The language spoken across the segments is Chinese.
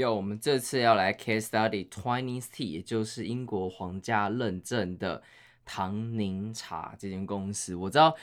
有，我们这次要来 case study Twinings Tea，也就是英国皇家认证的唐宁茶这间公司。我知道。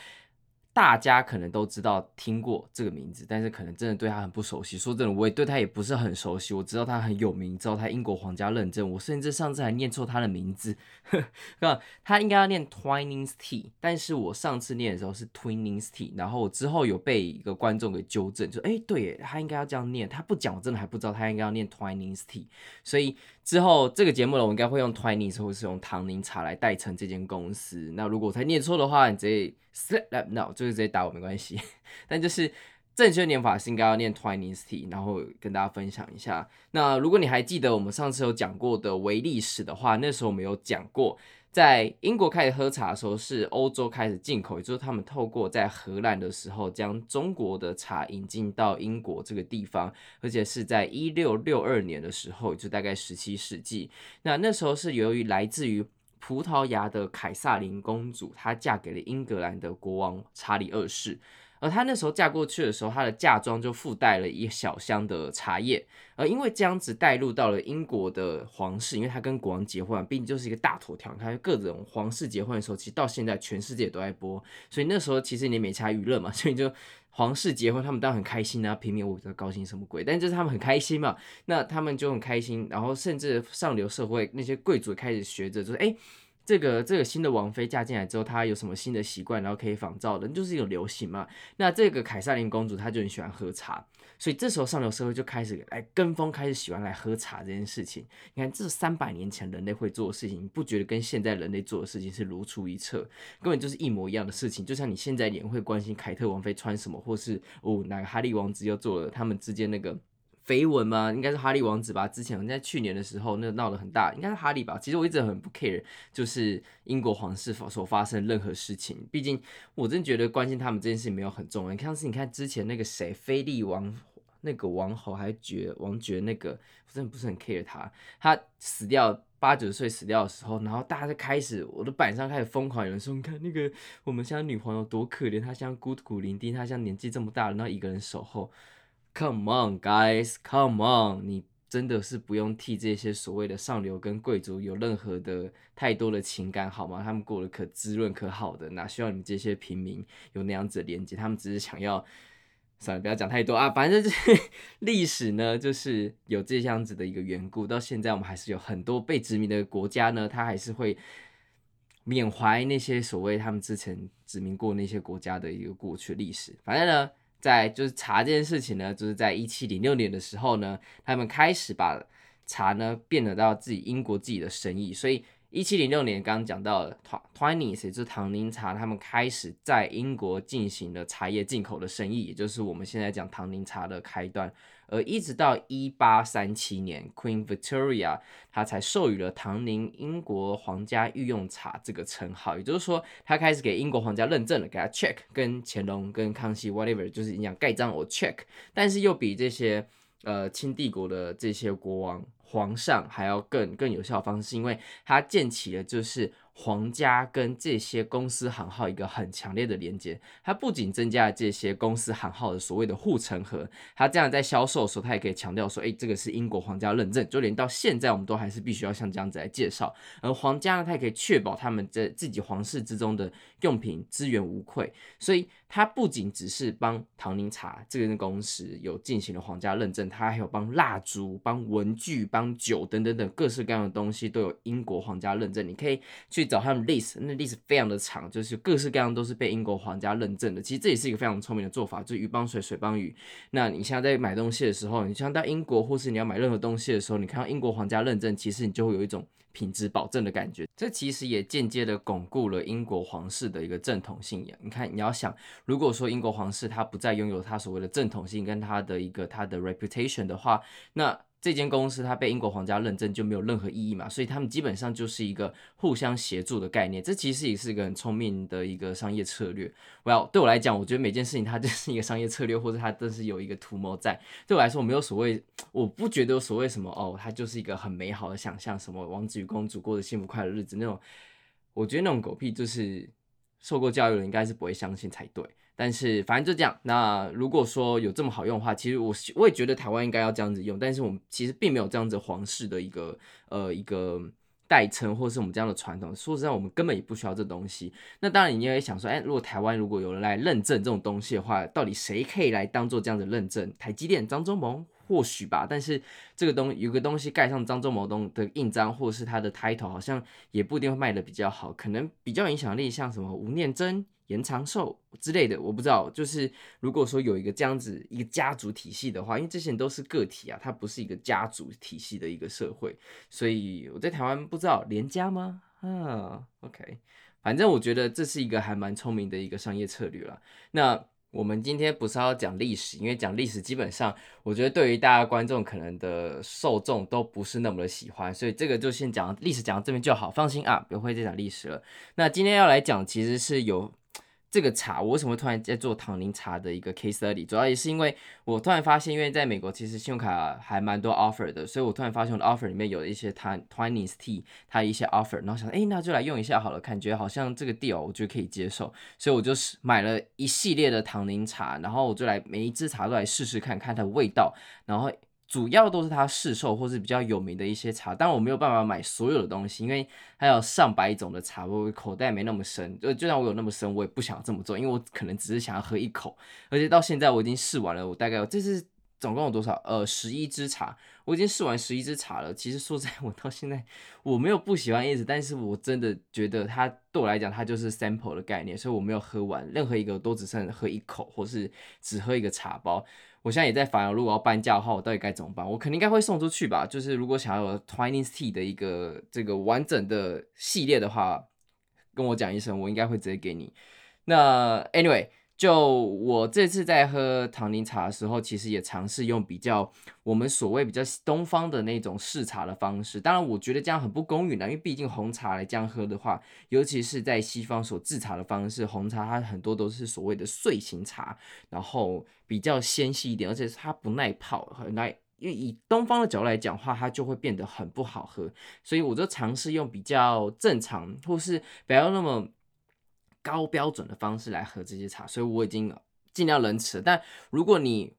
大家可能都知道听过这个名字，但是可能真的对他很不熟悉。说真的，我也对他也不是很熟悉。我知道他很有名，知道他英国皇家认证。我甚至上次还念错他的名字，呵，他应该要念 Twinings Tea，但是我上次念的时候是 Twinings Tea，然后我之后有被一个观众给纠正，就哎，对耶，他应该要这样念。他不讲，我真的还不知道他应该要念 Twinings Tea。所以之后这个节目呢，我应该会用 Twinings 或是用唐宁茶来代称这间公司。那如果我再念错的话，你直接。Slip up now，就是直接打我没关系，但就是正确念法是应该要念 Twinings Tea，然后跟大家分享一下。那如果你还记得我们上次有讲过的微历史的话，那时候我们有讲过，在英国开始喝茶的时候是欧洲开始进口，也就是他们透过在荷兰的时候将中国的茶引进到英国这个地方，而且是在一六六二年的时候，就大概十七世纪。那那时候是由于来自于葡萄牙的凯撒琳公主，她嫁给了英格兰的国王查理二世，而她那时候嫁过去的时候，她的嫁妆就附带了一小箱的茶叶，而因为这样子带入到了英国的皇室，因为她跟国王结婚，毕竟就是一个大头条，她各种皇室结婚的时候，其实到现在全世界都在播，所以那时候其实你没差娱乐嘛，所以就。皇室结婚，他们当然很开心啊！平民我不知道高兴什么鬼，但就是他们很开心嘛。那他们就很开心，然后甚至上流社会那些贵族开始学着，就是哎，这个这个新的王妃嫁进来之后，她有什么新的习惯，然后可以仿照的，就是一种流行嘛。那这个凯瑟琳公主她就很喜欢喝茶。所以这时候上流社会就开始来跟风，开始喜欢来喝茶这件事情。你看，这是三百年前人类会做的事情，你不觉得跟现在人类做的事情是如出一辙？根本就是一模一样的事情。就像你现在也会关心凯特王妃穿什么，或是哦哪个哈利王子又做了他们之间那个绯闻吗？应该是哈利王子吧？之前在去年的时候那闹得很大，应该是哈利吧？其实我一直很不 care，就是英国皇室所发生任何事情。毕竟我真觉得关心他们这件事情没有很重要。你看是，你看之前那个谁，菲利王。那个王侯还爵王爵，那个我真的不是很 care 他，他死掉八九十岁死掉的时候，然后大家就开始我的板上开始疯狂有人说，你看那个我们家女皇有多可怜，她像孤苦伶仃，她像年纪这么大了，然后一个人守候。Come on guys，Come on，你真的是不用替这些所谓的上流跟贵族有任何的太多的情感好吗？他们过得可滋润可好的，哪需要你们这些平民有那样子的连接？他们只是想要。算了，不要讲太多啊。反正就是 历史呢，就是有这样子的一个缘故。到现在，我们还是有很多被殖民的国家呢，他还是会缅怀那些所谓他们之前殖民过那些国家的一个过去历史。反正呢，在就是茶这件事情呢，就是在一七零六年的时候呢，他们开始把茶呢变得到自己英国自己的生意，所以。一七零六年，刚刚讲到了 Twinings 也就是唐宁茶，他们开始在英国进行了茶叶进口的生意，也就是我们现在讲唐宁茶的开端。而一直到一八三七年，Queen Victoria 他才授予了唐宁英国皇家御用茶这个称号，也就是说，他开始给英国皇家认证了，给他 check，跟乾隆、跟康熙 whatever，就是你讲盖章我 check，但是又比这些呃清帝国的这些国王。皇上还要更更有效的方式，因为他建起了就是。皇家跟这些公司行号一个很强烈的连接，它不仅增加了这些公司行号的所谓的护城河，它这样在销售的时候，它也可以强调说，哎，这个是英国皇家认证，就连到现在我们都还是必须要像这样子来介绍。而皇家呢，它也可以确保他们在自己皇室之中的用品资源无愧，所以它不仅只是帮唐宁茶这个公司有进行了皇家认证，它还有帮蜡烛、帮文具、帮酒等等等各式各样的东西都有英国皇家认证。你可以去找他们 list，那 list 非常的长，就是各式各样都是被英国皇家认证的。其实这也是一个非常聪明的做法，就是鱼帮水，水帮鱼。那你现在在买东西的时候，你像到英国或是你要买任何东西的时候，你看到英国皇家认证，其实你就会有一种品质保证的感觉。这其实也间接的巩固了英国皇室的一个正统信仰。你看，你要想，如果说英国皇室他不再拥有他所谓的正统性跟他的一个他的 reputation 的话，那这间公司它被英国皇家认证就没有任何意义嘛，所以他们基本上就是一个互相协助的概念。这其实也是一个很聪明的一个商业策略。Well，对我来讲，我觉得每件事情它就是一个商业策略，或者它都是有一个图谋在。对我来说，我没有所谓，我不觉得有所谓什么哦，它就是一个很美好的想象，什么王子与公主过着幸福快乐日子那种。我觉得那种狗屁就是受过教育的人应该是不会相信才对。但是反正就这样。那如果说有这么好用的话，其实我我也觉得台湾应该要这样子用。但是我们其实并没有这样子皇室的一个呃一个代称，或是我们这样的传统。说实在，我们根本也不需要这东西。那当然，你也会想说，哎，如果台湾如果有人来认证这种东西的话，到底谁可以来当做这样子认证？台积电张忠谋或许吧。但是这个东有个东西盖上张忠谋东的印章，或者是他的 title，好像也不一定会卖得比较好。可能比较影响力，像什么吴念真。延长寿之类的，我不知道。就是如果说有一个这样子一个家族体系的话，因为这些人都是个体啊，它不是一个家族体系的一个社会，所以我在台湾不知道连家吗？啊，OK，反正我觉得这是一个还蛮聪明的一个商业策略了。那我们今天不是要讲历史，因为讲历史基本上，我觉得对于大家观众可能的受众都不是那么的喜欢，所以这个就先讲历史，讲到这边就好，放心啊，不会再讲历史了。那今天要来讲，其实是有。这个茶，我为什么突然在做唐宁茶的一个 case study？主要也是因为我突然发现，因为在美国其实信用卡还蛮多 offer 的，所以我突然发现我的 offer 里面有一些它 Twinings Tea 它一些 offer，然后想，哎，那就来用一下好了，感觉好像这个 deal 我觉得可以接受，所以我就是买了一系列的唐宁茶，然后我就来每一支茶都来试试看看它的味道，然后。主要都是他市售或是比较有名的一些茶，但我没有办法买所有的东西，因为还有上百种的茶，我口袋没那么深。就就算我有那么深，我也不想这么做，因为我可能只是想要喝一口。而且到现在我已经试完了，我大概这是总共有多少？呃，十一支茶，我已经试完十一支茶了。其实说实在，我到现在我没有不喜欢叶子，但是我真的觉得它对我来讲，它就是 sample 的概念，所以我没有喝完任何一个，都只剩喝一口，或是只喝一个茶包。我现在也在烦，如果要搬家的话，我到底该怎么办？我肯定应该会送出去吧。就是如果想要有 Twinings Tea 的一个这个完整的系列的话，跟我讲一声，我应该会直接给你。那 Anyway。就我这次在喝唐宁茶的时候，其实也尝试用比较我们所谓比较东方的那种试茶的方式。当然，我觉得这样很不公允的，因为毕竟红茶来这样喝的话，尤其是在西方所制茶的方式，红茶它很多都是所谓的碎型茶，然后比较纤细一点，而且它不耐泡，很耐。因为以东方的角度来讲话，它就会变得很不好喝。所以我就尝试用比较正常，或是不要那么。高标准的方式来喝这些茶，所以我已经尽量仁慈。但如果你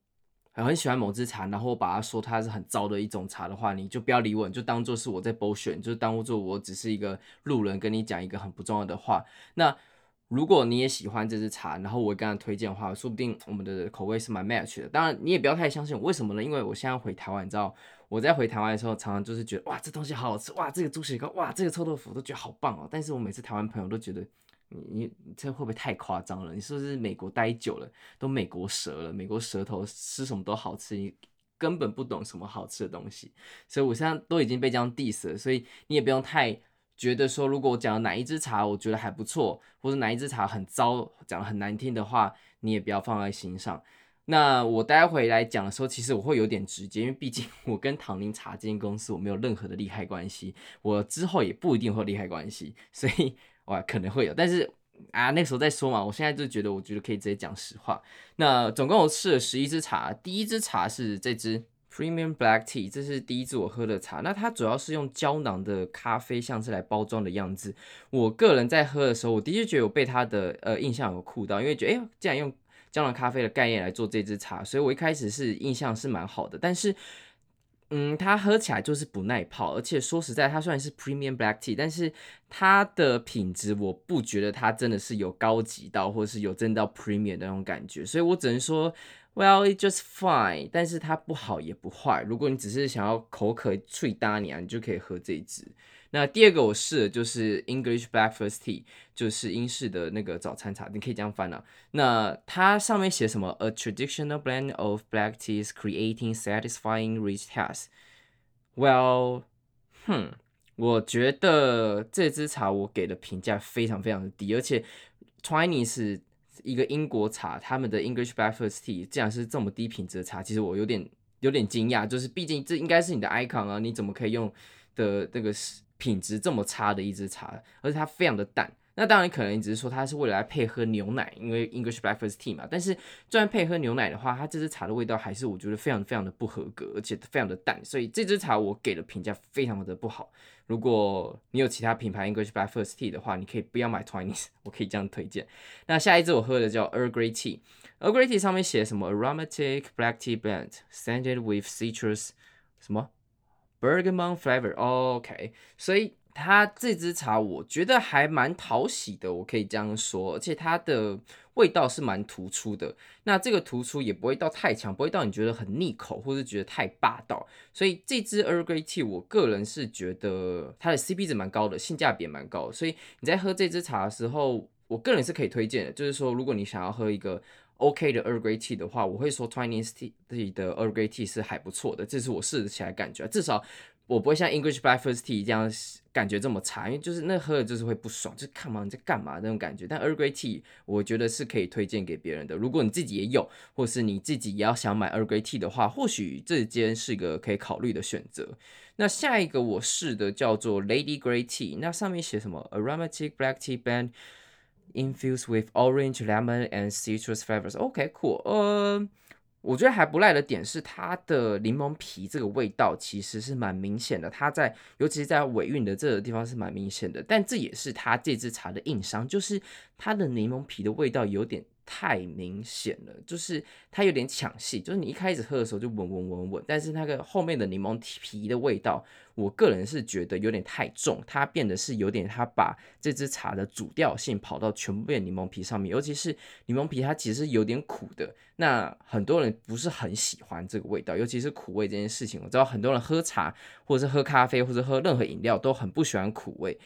很喜欢某支茶，然后把它说它是很糟的一种茶的话，你就不要理我，你就当做是我在剥选，就当做我只是一个路人跟你讲一个很不重要的话。那如果你也喜欢这支茶，然后我跟他推荐的话，说不定我们的口味是蛮 match 的。当然你也不要太相信我，为什么呢？因为我现在回台湾，你知道我在回台湾的时候，常常就是觉得哇，这东西好好吃，哇，这个猪血糕，哇，这个臭豆腐都觉得好棒哦。但是我每次台湾朋友都觉得。你你这会不会太夸张了？你是不是美国待久了，都美国舌了？美国舌头吃什么都好吃，你根本不懂什么好吃的东西。所以我现在都已经被这样 diss 了，所以你也不用太觉得说，如果我讲哪一支茶我觉得还不错，或者哪一支茶很糟，讲得很难听的话，你也不要放在心上。那我待会来讲的时候，其实我会有点直接，因为毕竟 我跟唐宁茶这间公司我没有任何的利害关系，我之后也不一定会有利害关系，所以。哇，可能会有，但是啊，那时候再说嘛。我现在就觉得，我觉得可以直接讲实话。那总共我试了十一支茶，第一支茶是这支 Premium Black Tea，这是第一支我喝的茶。那它主要是用胶囊的咖啡像是来包装的样子。我个人在喝的时候，我的确觉得我被它的呃印象有酷到，因为觉得哎，既然用胶囊咖啡的概念来做这支茶，所以我一开始是印象是蛮好的，但是。嗯，它喝起来就是不耐泡，而且说实在，它虽然是 Premium Black Tea，但是它的品质我不觉得它真的是有高级到，或是有真到 Premium 那种感觉，所以我只能说，Well, it's just fine，但是它不好也不坏。如果你只是想要口渴脆搭你啊，你就可以喝这一支。那第二个我试的就是 English Breakfast Tea，就是英式的那个早餐茶，你可以这样翻啊。那它上面写什么？A traditional blend of black teas creating satisfying rich taste。Well，哼，我觉得这支茶我给的评价非常非常的低，而且 Twinings。一个英国茶，他们的 English Breakfast Tea 竟然是这么低品质的茶，其实我有点有点惊讶。就是毕竟这应该是你的 icon 啊，你怎么可以用的那个品质这么差的一支茶？而且它非常的淡。那当然可能你只是说它是为了来配合牛奶，因为 English Breakfast Tea 嘛。但是就算配合牛奶的话，它这支茶的味道还是我觉得非常非常的不合格，而且非常的淡。所以这支茶我给的评价非常的不好。如果你有其他品牌 English Breakfast Tea 的话，你可以不要买 Twinings，我可以这样推荐。那下一支我喝的叫 Earl Grey Tea，Earl Grey Tea 上面写什么 Aromatic Black Tea Blend，Scented with Citrus 什么 Bergamot Flavor，OK，所以。它这支茶我觉得还蛮讨喜的，我可以这样说，而且它的味道是蛮突出的。那这个突出也不会到太强，不会到你觉得很腻口，或是觉得太霸道。所以这支 Earl Grey Tea 我个人是觉得它的 CP 值蛮高的，性价比也蛮高的。所以你在喝这支茶的时候，我个人是可以推荐的。就是说，如果你想要喝一个 OK 的 e a r Grey Tea 的话，我会说 Twinings Tea 的 Earl Grey Tea 是还不错的，这是我试起来感觉，至少。我不会像 English Breakfast Tea 这样感觉这么差，因为就是那喝了就是会不爽，就是看嘛你在干嘛那种感觉。但 e a r Grey Tea 我觉得是可以推荐给别人的，如果你自己也有，或是你自己也要想买 e a r Grey Tea 的话，或许这间是个可以考虑的选择。那下一个我试的叫做 Lady Grey Tea，那上面写什么？Aromatic Black Tea Blend infused with orange, lemon and citrus flavors. OK, cool. 呃。我觉得还不赖的点是它的柠檬皮这个味道其实是蛮明显的，它在尤其是在尾韵的这个地方是蛮明显的，但这也是它这支茶的硬伤，就是它的柠檬皮的味道有点。太明显了，就是它有点抢戏，就是你一开始喝的时候就闻闻闻闻，但是那个后面的柠檬皮的味道，我个人是觉得有点太重，它变得是有点，它把这支茶的主调性跑到全部变柠檬皮上面，尤其是柠檬皮它其实有点苦的，那很多人不是很喜欢这个味道，尤其是苦味这件事情，我知道很多人喝茶或者是喝咖啡或者喝任何饮料都很不喜欢苦味。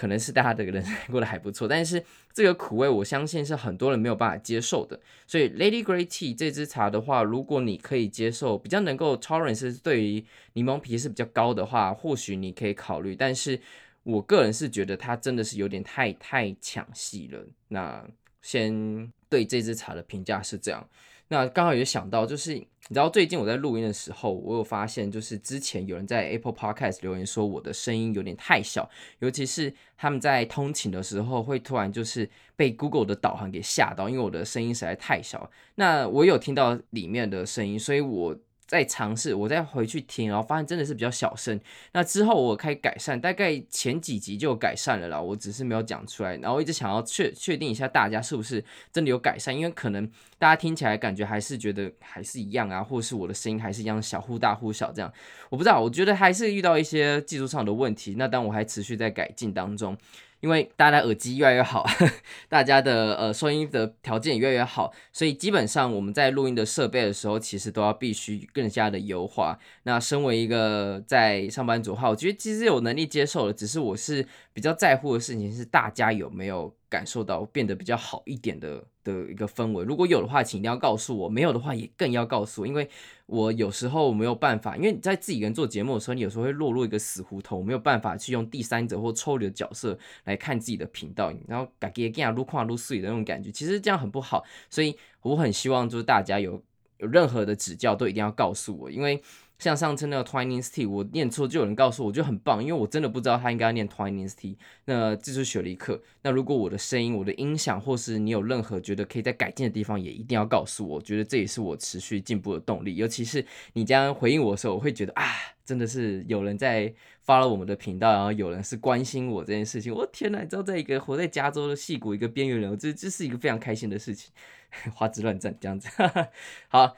可能是大家的人生 过得还不错，但是这个苦味我相信是很多人没有办法接受的。所以 Lady Grey Tea 这支茶的话，如果你可以接受，比较能够 tolerance 对于柠檬皮是比较高的话，或许你可以考虑。但是我个人是觉得它真的是有点太太抢戏了。那先对这支茶的评价是这样。那刚好也想到，就是你知道最近我在录音的时候，我有发现，就是之前有人在 Apple Podcast 留言说我的声音有点太小，尤其是他们在通勤的时候，会突然就是被 Google 的导航给吓到，因为我的声音实在太小。那我有听到里面的声音，所以我。再尝试，我再回去听，然后发现真的是比较小声。那之后我开始改善，大概前几集就有改善了啦。我只是没有讲出来，然后一直想要确确定一下大家是不是真的有改善，因为可能大家听起来感觉还是觉得还是一样啊，或是我的声音还是一样小忽大忽小这样。我不知道，我觉得还是遇到一些技术上的问题。那当我还持续在改进当中。因为大家的耳机越来越好，呵呵，大家的呃收音的条件也越来越好，所以基本上我们在录音的设备的时候，其实都要必须更加的优化。那身为一个在上班族的话，我觉得其实有能力接受的，只是我是比较在乎的事情是大家有没有感受到变得比较好一点的的一个氛围。如果有的话，请一定要告诉我；没有的话，也更要告诉我，因为。我有时候没有办法，因为你在自己一个人做节目的时候，你有时候会落入一个死胡同，没有办法去用第三者或抽离的角色来看自己的频道，然后嘎给给啊撸跨撸碎的那种感觉，其实这样很不好，所以我很希望就是大家有有任何的指教都一定要告诉我，因为。像上次那个 Twinings T，我念错就有人告诉我，就很棒，因为我真的不知道他应该要念 Twinings T。那这是雪梨课。那如果我的声音、我的音响，或是你有任何觉得可以再改进的地方，也一定要告诉我。我觉得这也是我持续进步的动力。尤其是你这样回应我的时候，我会觉得啊，真的是有人在发了我们的频道，然后有人是关心我这件事情。我天哪，你知道，在一个活在加州的矽谷一个边缘人，这这是一个非常开心的事情。花枝乱颤这样子。好，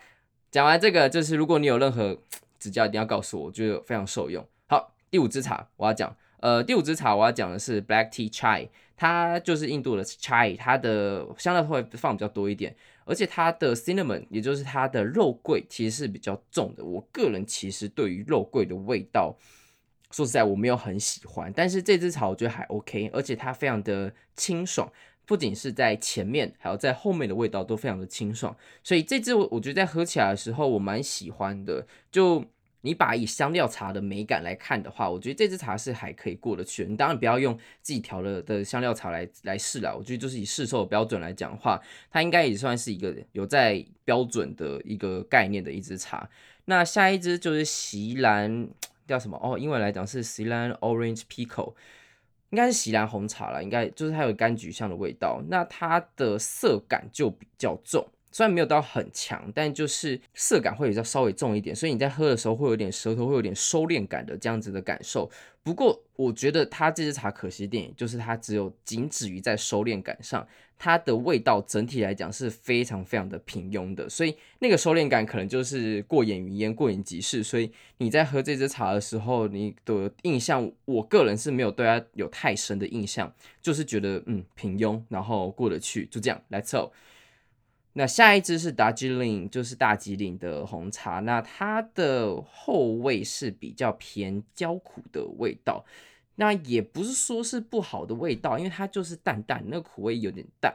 讲完这个，就是如果你有任何。指教一定要告诉我，我觉得非常受用。好，第五支茶我要讲，呃，第五支茶我要讲的是 Black Tea Chai，它就是印度的 Chai，它的香料会放比较多一点。而且它的 cinnamon，也就是它的肉桂，其实是比较重的。我个人其实对于肉桂的味道，说实在我没有很喜欢，但是这支茶我觉得还 OK，而且它非常的清爽，不仅是在前面，还有在后面的味道都非常的清爽，所以这支我我觉得在喝起来的时候我蛮喜欢的，就。你把以香料茶的美感来看的话，我觉得这支茶是还可以过得去。你当然不要用自己调了的香料茶来来试了。我觉得就是以市售的标准来讲的话，它应该也算是一个有在标准的一个概念的一支茶。那下一支就是席兰叫什么？哦，英文来讲是席兰 Orange Pekoe，应该是喜兰红茶啦。应该就是它有柑橘香的味道，那它的涩感就比较重。虽然没有到很强，但就是涩感会比较稍微重一点，所以你在喝的时候会有点舌头会有点收敛感的这样子的感受。不过我觉得它这支茶可惜点，就是它只有仅止于在收敛感上，它的味道整体来讲是非常非常的平庸的，所以那个收敛感可能就是过眼云烟、过眼即逝。所以你在喝这支茶的时候，你的印象，我个人是没有对它有太深的印象，就是觉得嗯平庸，然后过得去，就这样，Let's go。那下一支是达吉岭，就是大吉岭的红茶。那它的后味是比较偏焦苦的味道，那也不是说是不好的味道，因为它就是淡淡，那个苦味有点淡。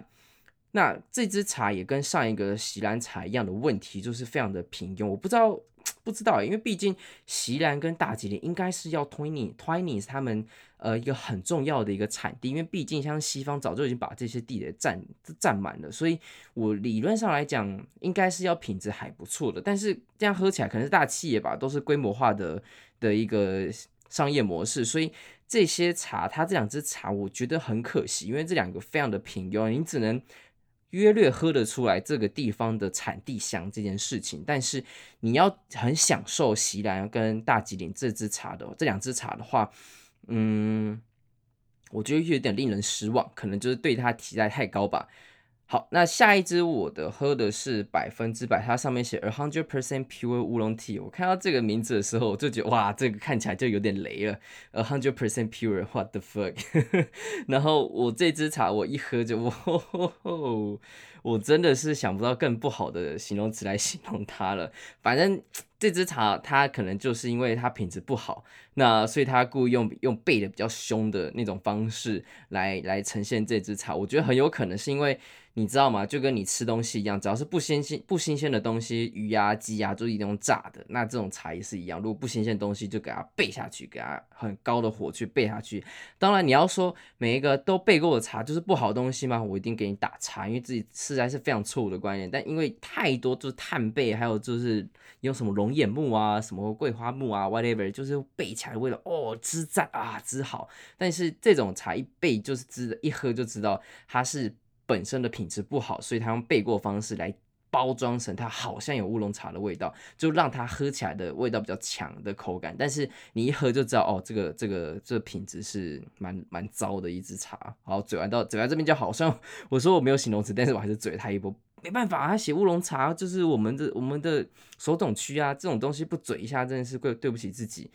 那这支茶也跟上一个喜兰茶一样的问题，就是非常的平庸。我不知道。不知道，因为毕竟席兰跟大吉岭应该是要 Twiny Twinys 他们呃一个很重要的一个产地，因为毕竟像西方早就已经把这些地给占占满了，所以我理论上来讲应该是要品质还不错的。但是这样喝起来可能是大企业吧，都是规模化的的一个商业模式，所以这些茶，它这两支茶我觉得很可惜，因为这两个非常的平庸，你只能。约略喝得出来这个地方的产地香这件事情，但是你要很享受席兰跟大吉岭这支茶的这两支茶的话，嗯，我觉得有点令人失望，可能就是对它期待太高吧。好，那下一支我的喝的是百分之百，它上面写 a hundred percent pure 乌龙 tea。我看到这个名字的时候，我就觉得哇，这个看起来就有点雷了，a hundred percent pure，what the fuck？然后我这支茶我一喝就，哇，我真的是想不到更不好的形容词来 形容它了。反正这支茶它可能就是因为它品质不好，那所以他故意用用背的比较凶的那种方式来来呈现这支茶。我觉得很有可能是因为。你知道吗？就跟你吃东西一样，只要是不新鲜、不新鲜的东西，鱼呀、啊、鸡呀、啊，就是一定炸的。那这种茶也是一样，如果不新鲜的东西，就给它焙下去，给它很高的火去焙下去。当然，你要说每一个都焙过的茶就是不好东西吗？我一定给你打叉，因为自己实在是非常错误的观念。但因为太多就是炭焙，还有就是用什么龙眼木啊、什么桂花木啊，whatever，就是焙起来的味道哦，之赞啊，之好。但是这种茶一焙就是知，一喝就知道它是。本身的品质不好，所以它用背过方式来包装成它好像有乌龙茶的味道，就让它喝起来的味道比较强的口感。但是你一喝就知道，哦，这个这个这个品质是蛮蛮糟的一支茶。好，嘴完到嘴完这边就好。像我说我没有形容词，但是我还是嘴他一波。没办法，他写乌龙茶就是我们的我们的首总区啊，这种东西不嘴一下真的是对对不起自己。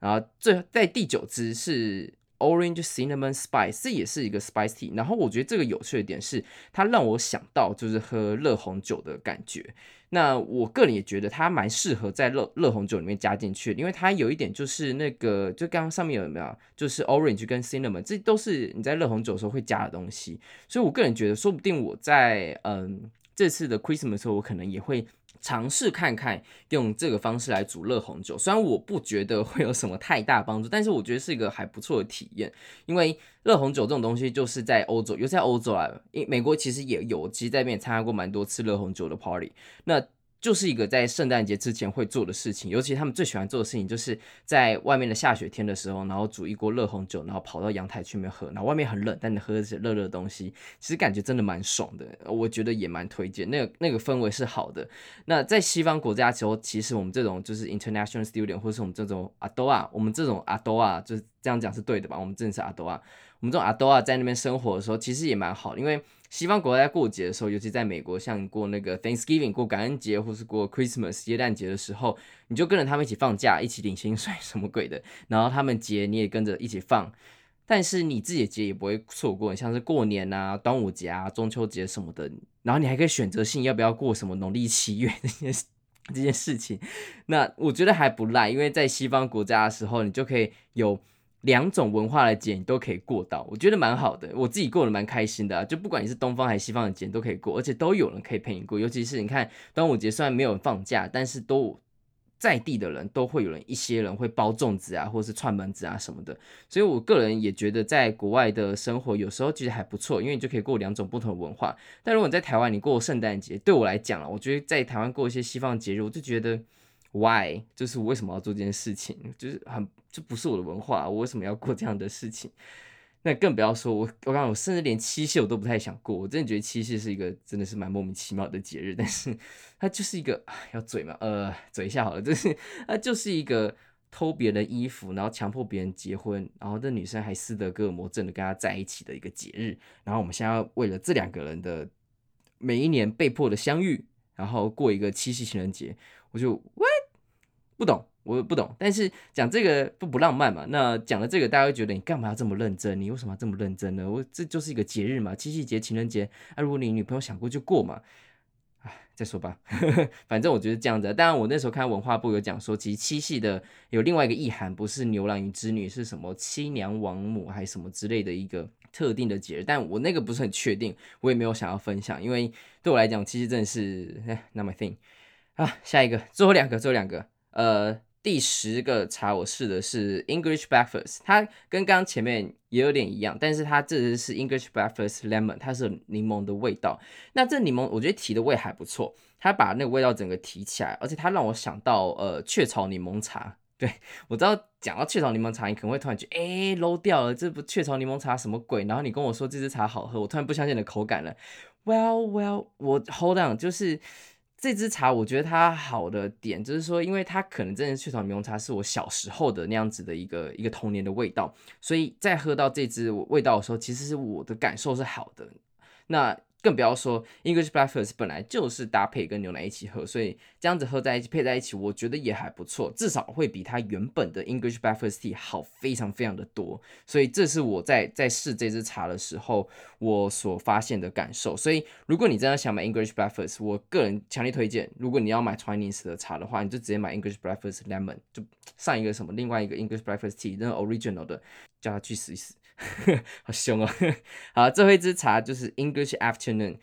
然后最在第九支是。Orange Cinnamon Spice，这也是一个 Spice Tea。然后我觉得这个有趣的点是，它让我想到就是喝热红酒的感觉。那我个人也觉得它蛮适合在热热红酒里面加进去，因为它有一点就是那个，就刚刚上面有没有，就是 Orange 跟 Cinnamon，这都是你在热红酒的时候会加的东西。所以我个人觉得，说不定我在嗯这次的 Christmas 的时候，我可能也会。尝试看看用这个方式来煮热红酒，虽然我不觉得会有什么太大帮助，但是我觉得是一个还不错的体验。因为热红酒这种东西就是在欧洲，尤其在欧洲啊，因美国其实也有，其实在那边也参加过蛮多次热红酒的 party。那就是一个在圣诞节之前会做的事情，尤其他们最喜欢做的事情，就是在外面的下雪天的时候，然后煮一锅热红酒，然后跑到阳台去那边喝，然后外面很冷，但你喝的是热热的东西，其实感觉真的蛮爽的。我觉得也蛮推荐，那个那个氛围是好的。那在西方国家时候，其实我们这种就是 international student，或是我们这种阿多啊，我们这种阿多啊，就是这样讲是对的吧？我们真的是阿多啊，我们这种阿多啊，在那边生活的时候，其实也蛮好，因为。西方国家在过节的时候，尤其在美国，像过那个 Thanksgiving 过感恩节，或是过 Christmas 耶诞节的时候，你就跟着他们一起放假，一起领薪水 什么鬼的。然后他们节你也跟着一起放，但是你自己的节也不会错过，像是过年啊、端午节啊、中秋节什么的，然后你还可以选择性要不要过什么农历七月这件事这件事情，那我觉得还不赖，因为在西方国家的时候，你就可以有两种文化的节你都可以过到，我觉得蛮好的，我自己过得蛮开心的啊，就不管你是东方还是西方的节都可以过，而且都有人可以陪你过，尤其是你看端午节虽然没有放假，但是都。在地的人都会有人，一些人会包粽子啊，或者是串门子啊什么的，所以我个人也觉得在国外的生活有时候其实还不错，因为你就可以过两种不同的文化。但如果你在台湾，你过圣诞节，对我来讲啊，我觉得在台湾过一些西方节日，我就觉得 why，就是我为什么要做这件事情，就是很就不是我的文化，我为什么要过这样的事情？那更不要说，我我刚我甚至连七夕我都不太想过，我真的觉得七夕是一个真的是蛮莫名其妙的节日，但是它就是一个要嘴嘛，呃，嘴一下好了，就是它就是一个偷别人衣服，然后强迫别人结婚，然后这女生还斯德哥尔摩症的跟他在一起的一个节日，然后我们现在要为了这两个人的每一年被迫的相遇，然后过一个七夕情人节，我就 what 不懂。我不懂，但是讲这个不不浪漫嘛？那讲了这个，大家会觉得你干嘛要这么认真？你为什么要这么认真呢？我这就是一个节日嘛，七夕节、情人节。啊，如果你女朋友想过就过嘛，哎，再说吧。反正我觉得这样子。当然，我那时候看文化部有讲说，其实七夕的有另外一个意涵，不是牛郎与织女，是什么七娘王母还是什么之类的一个特定的节日。但我那个不是很确定，我也没有想要分享，因为对我来讲，七夕真的是哎，not my thing。啊，下一个，最后两个，最后两个，呃。第十个茶我试的是 English Breakfast，它跟刚前面也有点一样，但是它这支是 English Breakfast Lemon，它是柠檬的味道。那这柠檬我觉得提的味还不错，它把那个味道整个提起来，而且它让我想到呃雀巢柠檬茶。对，我知道讲到雀巢柠檬茶，你可能会突然觉得哎 low 掉了，这不雀巢柠檬茶什么鬼？然后你跟我说这支茶好喝，我突然不相信你的口感了。Well well，我 hold on，就是。这支茶我觉得它好的点就是说，因为它可能真的雀巢柠檬茶是我小时候的那样子的一个一个童年的味道，所以在喝到这支味道的时候，其实是我的感受是好的。那更不要说 English Breakfast 本来就是搭配跟牛奶一起喝，所以这样子喝在一起配在一起，我觉得也还不错，至少会比它原本的 English Breakfast Tea 好非常非常的多。所以这是我在在试这支茶的时候我所发现的感受。所以如果你真的想买 English Breakfast，我个人强烈推荐，如果你要买 Chinese 的茶的话，你就直接买 English Breakfast Lemon，就上一个什么另外一个 English Breakfast Tea 那个 Original 的，叫他去试一试。好凶哦！好，最后一支茶就是 English Afternoon，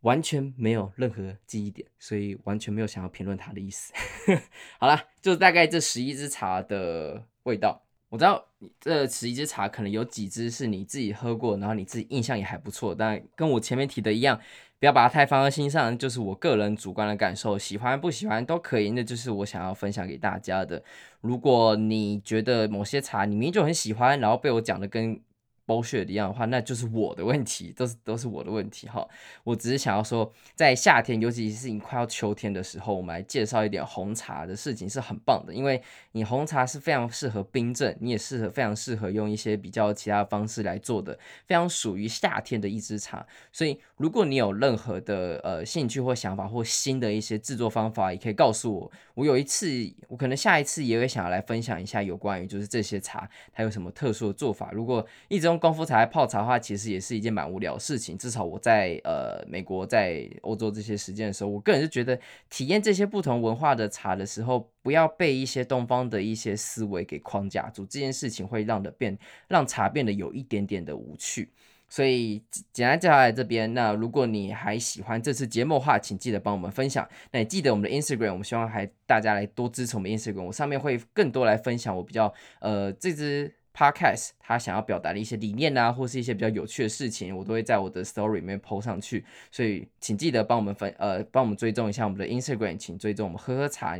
完全没有任何记忆点，所以完全没有想要评论它的意思。好了，就大概这十一支茶的味道。我知道这十一支茶可能有几支是你自己喝过，然后你自己印象也还不错，但跟我前面提的一样。不要把它太放在心上，就是我个人主观的感受，喜欢不喜欢都可以，那就是我想要分享给大家的。如果你觉得某些茶你明明就很喜欢，然后被我讲的跟暴雪一样的话，那就是我的问题，都是都是我的问题哈。我只是想要说，在夏天，尤其是你快要秋天的时候，我们来介绍一点红茶的事情是很棒的，因为你红茶是非常适合冰镇，你也适合非常适合用一些比较其他的方式来做的，非常属于夏天的一支茶。所以，如果你有任何的呃兴趣或想法或新的一些制作方法，也可以告诉我。我有一次，我可能下一次也会想要来分享一下有关于就是这些茶它有什么特殊的做法。如果一直功夫茶泡茶的话，其实也是一件蛮无聊的事情。至少我在呃美国、在欧洲这些时间的时候，我个人是觉得体验这些不同文化的茶的时候，不要被一些东方的一些思维给框架住，这件事情会让的变让茶变得有一点点的无趣。所以简单介绍来这边。那如果你还喜欢这次节目的话，请记得帮我们分享。那也记得我们的 Instagram，我们希望还大家来多支持我们 Instagram，我上面会更多来分享我比较呃这支 Podcast 他想要表达的一些理念啊，或是一些比较有趣的事情，我都会在我的 Story 里面 PO 上去。所以请记得帮我们分呃帮我们追踪一下我们的 Instagram，请追踪我们喝喝茶。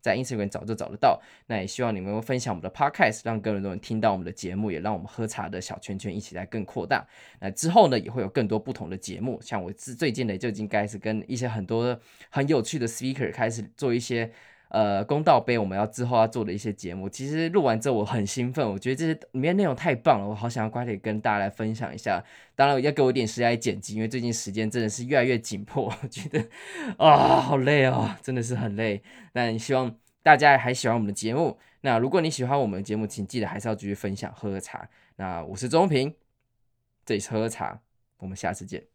在 Instagram 找就找得到，那也希望你们分享我们的 Podcast，让更多人听到我们的节目，也让我们喝茶的小圈圈一起来更扩大。那之后呢，也会有更多不同的节目，像我最最近呢，就已经开始跟一些很多很有趣的 Speaker 开始做一些呃公道杯，我们要之后要做的一些节目。其实录完之后我很兴奋，我觉得这些里面内容太棒了，我好想要快点跟大家来分享一下。当然要给我一点时间来剪辑，因为最近时间真的是越来越紧迫，我觉得啊好累哦，真的是很累。但希望。大家还喜欢我们的节目。那如果你喜欢我们的节目，请记得还是要继续分享喝喝茶。那我是钟平，这里是喝茶，我们下次见。